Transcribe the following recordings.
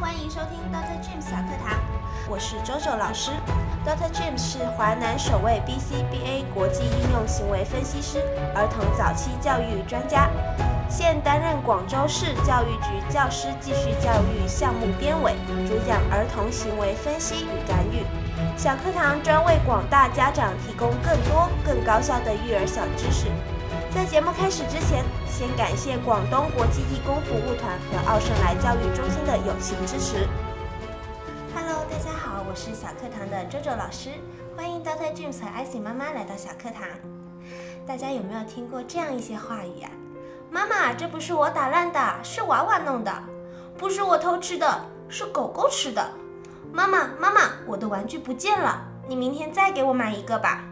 欢迎收听 Dr. James 小课堂，我是周周老师。Dr. James 是华南首位 BCBA 国际应用行为分析师，儿童早期教育专家，现担任广州市教育局教师继续教育项目编委，主讲儿童行为分析与干预。小课堂专为广大家长提供更多更高效的育儿小知识。在节目开始之前，先感谢广东国际义工服务团和奥盛来教育中心的友情支持。Hello，大家好，我是小课堂的周周老师，欢迎 Doctor James 和 Icy 妈妈来到小课堂。大家有没有听过这样一些话语啊？妈妈，这不是我打烂的，是娃娃弄的；不是我偷吃的，是狗狗吃的。妈妈，妈妈，我的玩具不见了，你明天再给我买一个吧。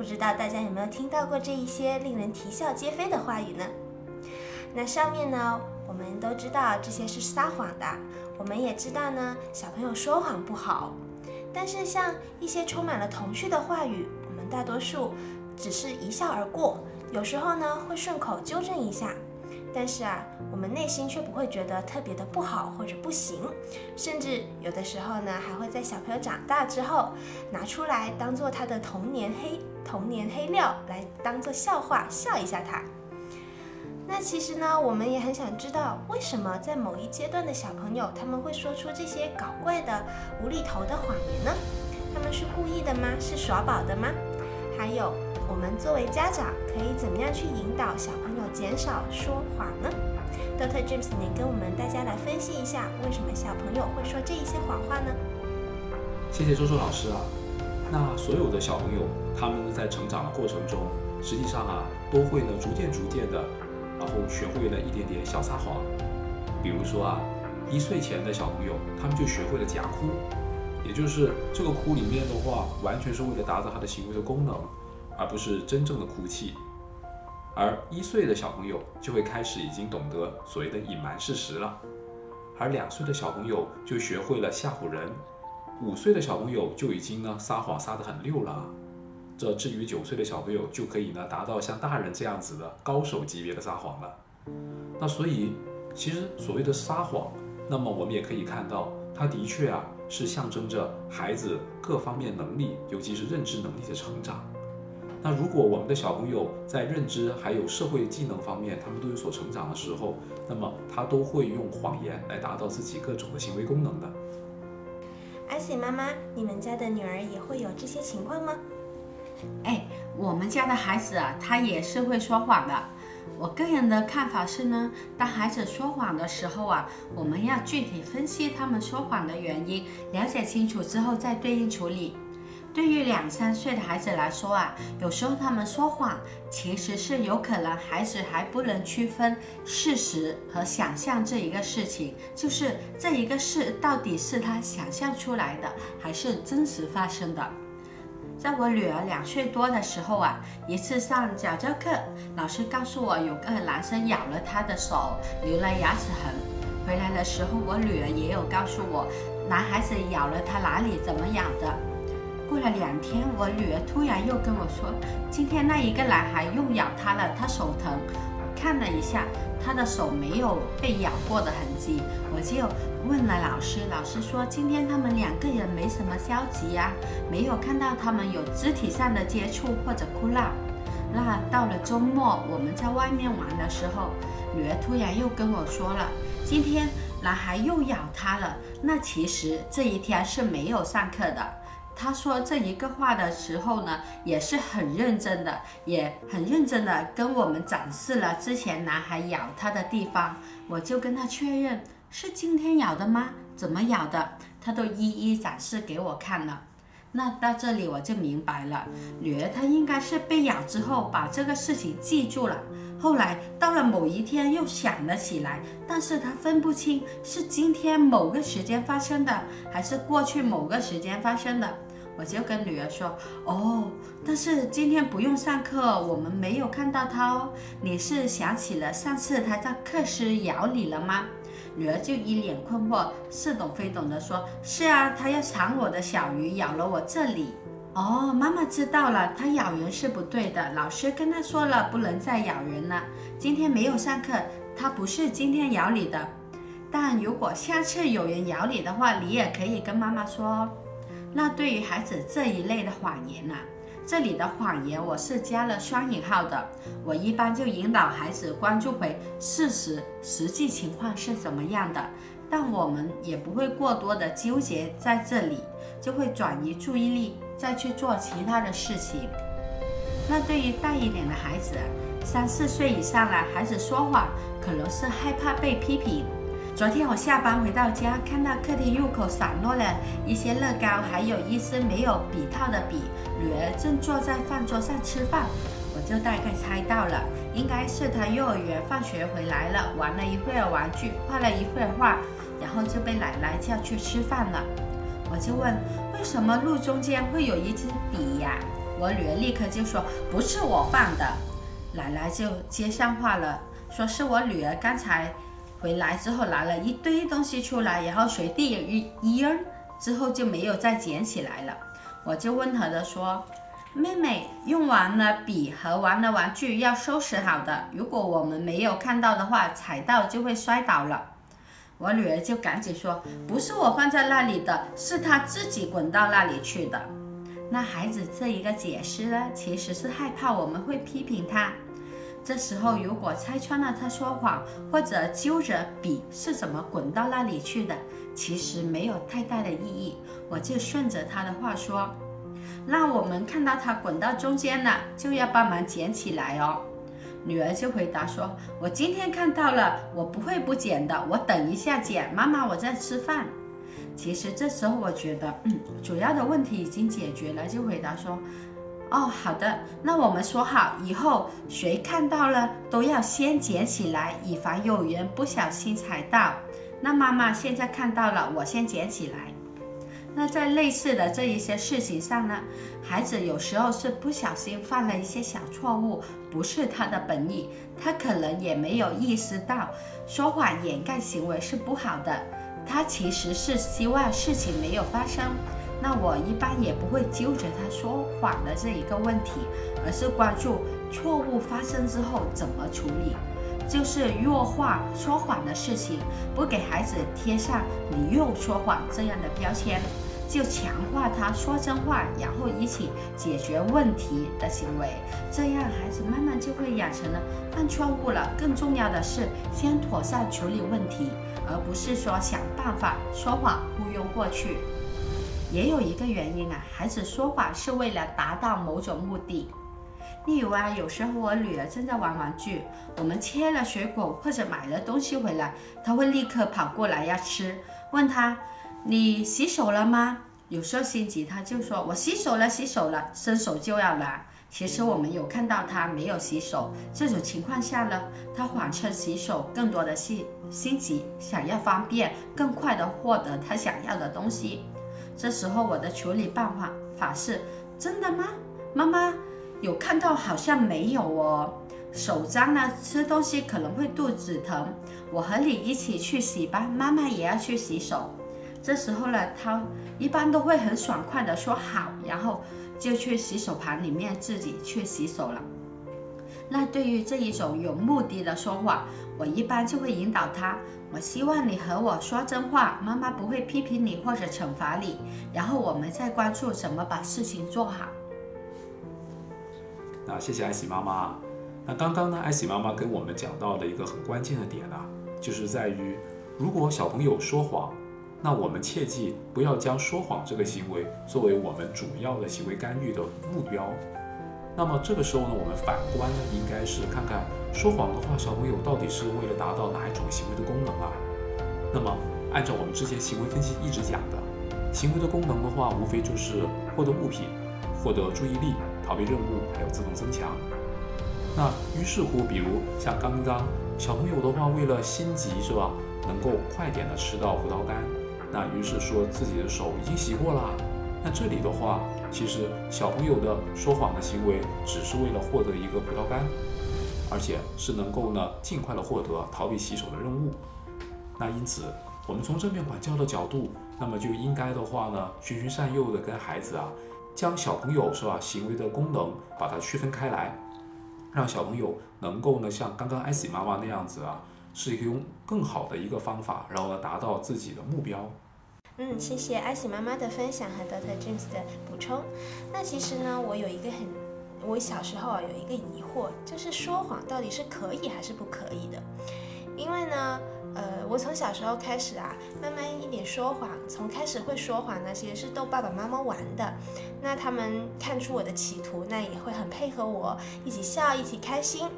不知道大家有没有听到过这一些令人啼笑皆非的话语呢？那上面呢，我们都知道这些是撒谎的，我们也知道呢，小朋友说谎不好。但是像一些充满了童趣的话语，我们大多数只是一笑而过，有时候呢会顺口纠正一下。但是啊，我们内心却不会觉得特别的不好或者不行，甚至有的时候呢，还会在小朋友长大之后拿出来当做他的童年黑童年黑料来当做笑话笑一下他。那其实呢，我们也很想知道，为什么在某一阶段的小朋友他们会说出这些搞怪的无厘头的谎言呢？他们是故意的吗？是耍宝的吗？还有，我们作为家长可以怎么样去引导小朋友减少说谎呢？Dr. James，你跟我们大家来分析一下，为什么小朋友会说这一些谎话呢？谢谢周周老师啊。那所有的小朋友，他们在成长的过程中，实际上啊，都会呢逐渐逐渐的，然后学会了一点点小撒谎。比如说啊，一岁前的小朋友，他们就学会了假哭。也就是这个哭里面的话，完全是为了达到他的行为的功能，而不是真正的哭泣。而一岁的小朋友就会开始已经懂得所谓的隐瞒事实了，而两岁的小朋友就学会了吓唬人，五岁的小朋友就已经呢撒谎撒得很溜了。这至于九岁的小朋友就可以呢达到像大人这样子的高手级别的撒谎了。那所以其实所谓的撒谎，那么我们也可以看到，它的确啊。是象征着孩子各方面能力，尤其是认知能力的成长。那如果我们的小朋友在认知还有社会技能方面，他们都有所成长的时候，那么他都会用谎言来达到自己各种的行为功能的。艾希妈妈，你们家的女儿也会有这些情况吗？哎，我们家的孩子啊，他也是会说谎的。我个人的看法是呢，当孩子说谎的时候啊，我们要具体分析他们说谎的原因，了解清楚之后再对应处理。对于两三岁的孩子来说啊，有时候他们说谎，其实是有可能孩子还不能区分事实和想象这一个事情，就是这一个事到底是他想象出来的，还是真实发生的。在我女儿两岁多的时候啊，一次上早教课，老师告诉我有个男生咬了她的手，留了牙齿痕。回来的时候，我女儿也有告诉我，男孩子咬了她哪里，怎么咬的。过了两天，我女儿突然又跟我说，今天那一个男孩又咬她了，她手疼。看了一下，她的手没有被咬过的痕迹，我就。问了老师，老师说今天他们两个人没什么交集呀，没有看到他们有肢体上的接触或者哭闹。那到了周末，我们在外面玩的时候，女儿突然又跟我说了，今天男孩又咬她了。那其实这一天是没有上课的。她说这一个话的时候呢，也是很认真的，也很认真的跟我们展示了之前男孩咬他的地方。我就跟她确认。是今天咬的吗？怎么咬的？他都一一展示给我看了。那到这里我就明白了，女儿她应该是被咬之后把这个事情记住了，后来到了某一天又想了起来，但是她分不清是今天某个时间发生的，还是过去某个时间发生的。我就跟女儿说：“哦，但是今天不用上课，我们没有看到他哦。你是想起了上次他在课室咬你了吗？”女儿就一脸困惑，似懂非懂的说：“是啊，他要抢我的小鱼，咬了我这里。哦，妈妈知道了，他咬人是不对的，老师跟他说了，不能再咬人了。今天没有上课，他不是今天咬你的。但如果下次有人咬你的话，你也可以跟妈妈说。那对于孩子这一类的谎言呢、这里的谎言我是加了双引号的，我一般就引导孩子关注回事实、实际情况是怎么样的，但我们也不会过多的纠结在这里，就会转移注意力，再去做其他的事情。那对于大一点的孩子，三四岁以上了，孩子说谎可能是害怕被批评。昨天我下班回到家，看到客厅入口散落了一些乐高，还有一支没有笔套的笔。女儿正坐在饭桌上吃饭，我就大概猜到了，应该是她幼儿园放学回来了，玩了一会儿玩具，画了一会儿画，然后就被奶奶叫去吃饭了。我就问，为什么路中间会有一支笔呀？我女儿立刻就说，不是我放的。奶奶就接上话了，说是我女儿刚才。回来之后拿了一堆东西出来，然后随地一一扔，之后就没有再捡起来了。我就温和的说：“妹妹，用完了笔和玩的玩具要收拾好的，如果我们没有看到的话，踩到就会摔倒了。”我女儿就赶紧说：“不是我放在那里的，是她自己滚到那里去的。”那孩子这一个解释呢，其实是害怕我们会批评他。这时候，如果拆穿了他说谎，或者揪着笔是怎么滚到那里去的，其实没有太大的意义。我就顺着他的话说，那我们看到他滚到中间了，就要帮忙捡起来哦。女儿就回答说：“我今天看到了，我不会不捡的，我等一下捡。妈妈，我在吃饭。”其实这时候我觉得，嗯，主要的问题已经解决了，就回答说。哦，好的，那我们说好，以后谁看到了都要先捡起来，以防有人不小心踩到。那妈妈现在看到了，我先捡起来。那在类似的这一些事情上呢，孩子有时候是不小心犯了一些小错误，不是他的本意，他可能也没有意识到说谎掩盖行为是不好的，他其实是希望事情没有发生。那我一般也不会纠结他说谎的这一个问题，而是关注错误发生之后怎么处理，就是弱化说谎的事情，不给孩子贴上你又说谎这样的标签，就强化他说真话，然后一起解决问题的行为，这样孩子慢慢就会养成了犯错误了。更重要的是，先妥善处理问题，而不是说想办法说谎忽悠过去。也有一个原因啊，孩子说谎是为了达到某种目的。例如啊，有时候我女儿正在玩玩具，我们切了水果或者买了东西回来，她会立刻跑过来要吃。问她：“你洗手了吗？”有时候心急，她就说：“我洗手了，洗手了。”伸手就要拿。其实我们有看到她没有洗手。这种情况下呢，她谎称洗手，更多的是心急，想要方便、更快的获得她想要的东西。这时候我的处理办法法是：真的吗？妈妈有看到，好像没有哦。手脏了，吃东西可能会肚子疼。我和你一起去洗吧，妈妈也要去洗手。这时候呢，他一般都会很爽快的说好，然后就去洗手盘里面自己去洗手了。那对于这一种有目的的说谎，我一般就会引导他。我希望你和我说真话，妈妈不会批评你或者惩罚你，然后我们再关注怎么把事情做好。那谢谢艾喜妈妈。那刚刚呢，艾喜妈妈跟我们讲到的一个很关键的点啊，就是在于，如果小朋友说谎，那我们切记不要将说谎这个行为作为我们主要的行为干预的目标。那么这个时候呢，我们反观呢，应该是看看说谎的话，小朋友到底是为了达到哪一种行为的功能啊？那么按照我们之前行为分析一直讲的，行为的功能的话，无非就是获得物品、获得注意力、逃避任务，还有自动增强。那于是乎，比如像刚刚小朋友的话，为了心急是吧，能够快点的吃到葡萄干，那于是说自己的手已经洗过了。那这里的话，其实小朋友的说谎的行为只是为了获得一个葡萄干，而且是能够呢尽快的获得逃避洗手的任务。那因此，我们从正面管教的角度，那么就应该的话呢，循循善诱的跟孩子啊，将小朋友是吧行为的功能把它区分开来，让小朋友能够呢像刚刚艾喜妈妈那样子啊，是一个用更好的一个方法，然后呢达到自己的目标。嗯，谢谢艾喜妈妈的分享和 Doctor James 的补充。那其实呢，我有一个很，我小时候啊有一个疑惑，就是说谎到底是可以还是不可以的？因为呢。呃，我从小时候开始啊，慢慢一点说谎，从开始会说谎呢，其实是逗爸爸妈妈玩的。那他们看出我的企图，那也会很配合我，一起笑，一起开心。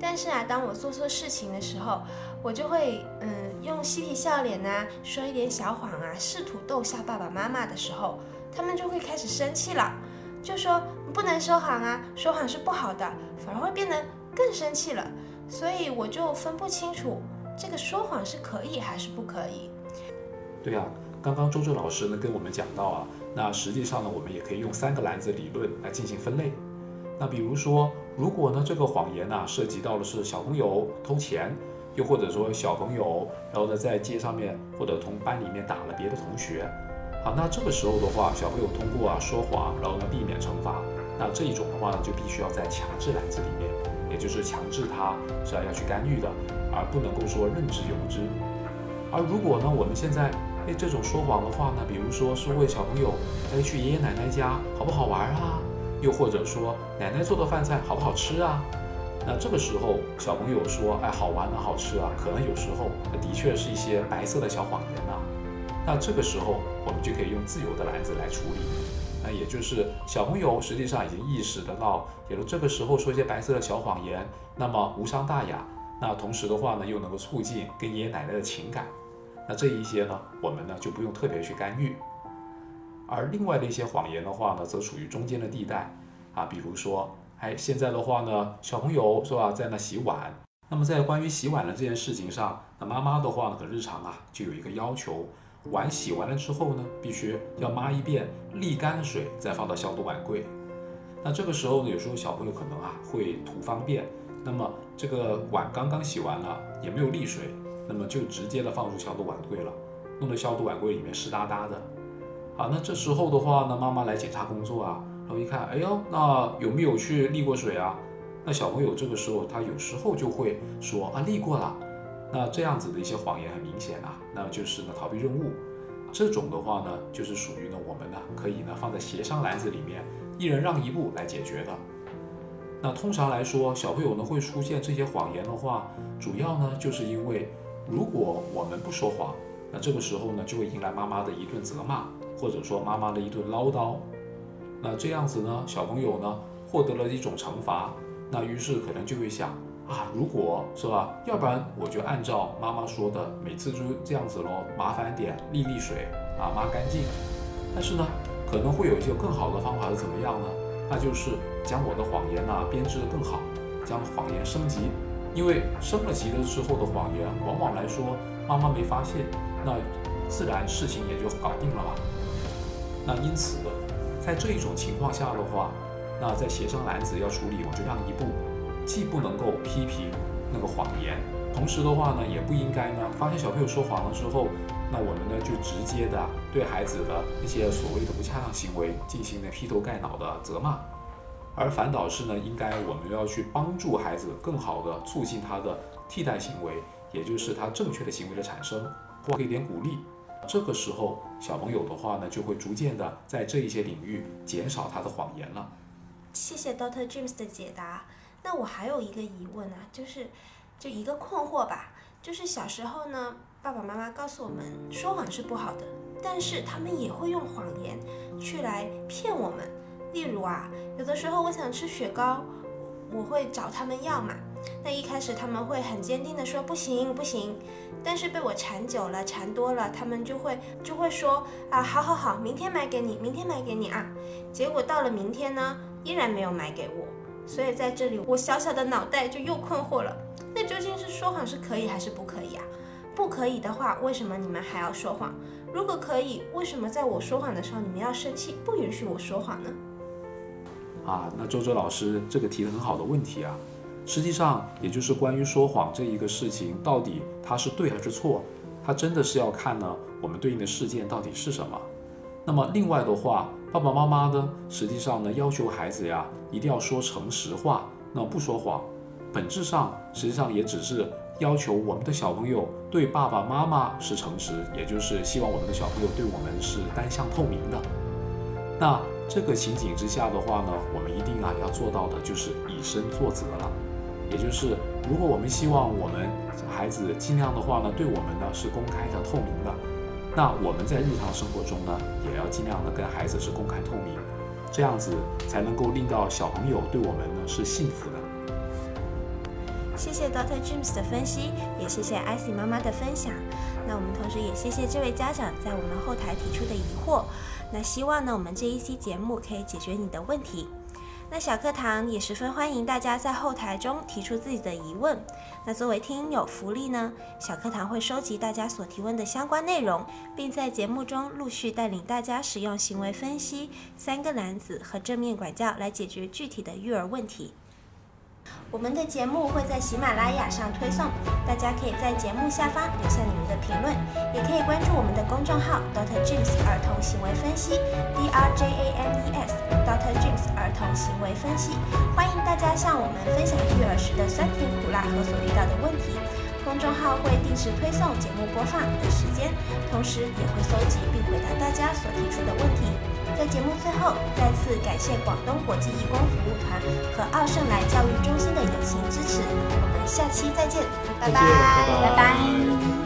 但是啊，当我做错事情的时候，我就会嗯用嬉皮笑脸呐，说一点小谎啊，试图逗笑爸爸妈妈的时候，他们就会开始生气了，就说不能说谎啊，说谎是不好的，反而会变得更生气了。所以我就分不清楚。这个说谎是可以还是不可以？对啊，刚刚周周老师呢跟我们讲到啊，那实际上呢，我们也可以用三个篮子理论来进行分类。那比如说，如果呢这个谎言呢涉及到的是小朋友偷钱，又或者说小朋友然后呢在街上面或者同班里面打了别的同学，好，那这个时候的话，小朋友通过啊说谎，然后呢避免惩罚，那这一种的话呢就必须要在强制篮子里面，也就是强制他是要要去干预的。而不能够说任之由之。而如果呢，我们现在哎这种说谎的话呢，比如说是为小朋友哎去爷爷奶奶家好不好玩啊？又或者说奶奶做的饭菜好不好吃啊？那这个时候小朋友说哎好玩啊好吃啊，可能有时候的确是一些白色的小谎言呐。那这个时候我们就可以用自由的篮子来处理。那也就是小朋友实际上已经意识得到，有了这个时候说一些白色的小谎言，那么无伤大雅。那同时的话呢，又能够促进跟爷爷奶奶的情感，那这一些呢，我们呢就不用特别去干预。而另外的一些谎言的话呢，则处于中间的地带啊，比如说，哎，现在的话呢，小朋友是吧，在那洗碗，那么在关于洗碗的这件事情上，那妈妈的话呢，可日常啊就有一个要求，碗洗完了之后呢，必须要抹一遍沥干水，再放到消毒碗柜。那这个时候呢，有时候小朋友可能啊会图方便。那么这个碗刚刚洗完了，也没有沥水，那么就直接的放入消毒碗柜了，弄得消毒碗柜里面湿哒哒的。啊，那这时候的话呢，妈妈来检查工作啊，然后一看，哎呦，那有没有去沥过水啊？那小朋友这个时候他有时候就会说啊，沥过了。那这样子的一些谎言很明显啊，那就是呢逃避任务。这种的话呢，就是属于呢我们呢可以呢放在协商篮子里面，一人让一步来解决的。那通常来说，小朋友呢会出现这些谎言的话，主要呢就是因为，如果我们不说谎，那这个时候呢就会迎来妈妈的一顿责骂，或者说妈妈的一顿唠叨。那这样子呢，小朋友呢获得了一种惩罚，那于是可能就会想啊，如果是吧，要不然我就按照妈妈说的，每次就这样子喽，麻烦点沥沥水啊，抹干净。但是呢，可能会有一些更好的方法是怎么样呢？那就是将我的谎言呢编织得更好，将谎言升级，因为升了级了之后的谎言，往往来说妈妈没发现，那自然事情也就搞定了嘛。那因此，在这一种情况下的话，那在协商篮子要处理，我就让一步，既不能够批评那个谎言，同时的话呢，也不应该呢发现小朋友说谎了之后。那我们呢，就直接的对孩子的那些所谓的不恰当行为进行了劈头盖脑的责骂，而反倒是呢，应该我们要去帮助孩子更好的促进他的替代行为，也就是他正确的行为的产生，或给点鼓励。这个时候，小朋友的话呢，就会逐渐的在这一些领域减少他的谎言了。谢谢 Doctor James 的解答。那我还有一个疑问啊，就是就一个困惑吧，就是小时候呢。爸爸妈妈告诉我们，说谎是不好的，但是他们也会用谎言去来骗我们。例如啊，有的时候我想吃雪糕，我会找他们要嘛。那一开始他们会很坚定的说不行不行，但是被我缠久了，缠多了，他们就会就会说啊，好好好，明天买给你，明天买给你啊。结果到了明天呢，依然没有买给我。所以在这里，我小小的脑袋就又困惑了。那究竟是说谎是可以还是不可以啊？不可以的话，为什么你们还要说谎？如果可以，为什么在我说谎的时候你们要生气，不允许我说谎呢？啊，那周周老师这个提的很好的问题啊，实际上也就是关于说谎这一个事情，到底它是对还是错？它真的是要看呢，我们对应的事件到底是什么。那么另外的话，爸爸妈妈呢，实际上呢，要求孩子呀，一定要说诚实话，那不说谎。本质上，实际上也只是要求我们的小朋友对爸爸妈妈是诚实，也就是希望我们的小朋友对我们是单向透明的。那这个情景之下的话呢，我们一定啊要做到的就是以身作则了，也就是如果我们希望我们孩子尽量的话呢，对我们呢是公开的、透明的，那我们在日常生活中呢，也要尽量的跟孩子是公开透明，这样子才能够令到小朋友对我们呢是信服的。谢谢 Doctor James 的分析，也谢谢 icy 妈妈的分享。那我们同时也谢谢这位家长在我们后台提出的疑惑。那希望呢，我们这一期节目可以解决你的问题。那小课堂也十分欢迎大家在后台中提出自己的疑问。那作为听友福利呢，小课堂会收集大家所提问的相关内容，并在节目中陆续带领大家使用行为分析、三个男子和正面管教来解决具体的育儿问题。我们的节目会在喜马拉雅上推送，大家可以在节目下方留下你们的评论，也可以关注我们的公众号 Dr. James 儿童行为分析 D R J A M E S Dr. James 儿童行为分析，欢迎大家向我们分享育儿时的酸甜苦辣和所遇到的问题。公众号会定时推送节目播放的时间，同时也会搜集并回答大家所提出的问题。在节目最后，再次感谢广东国际义工服务团和奥盛来教育中心的友情支持。我们下期再见，拜拜，拜拜拜。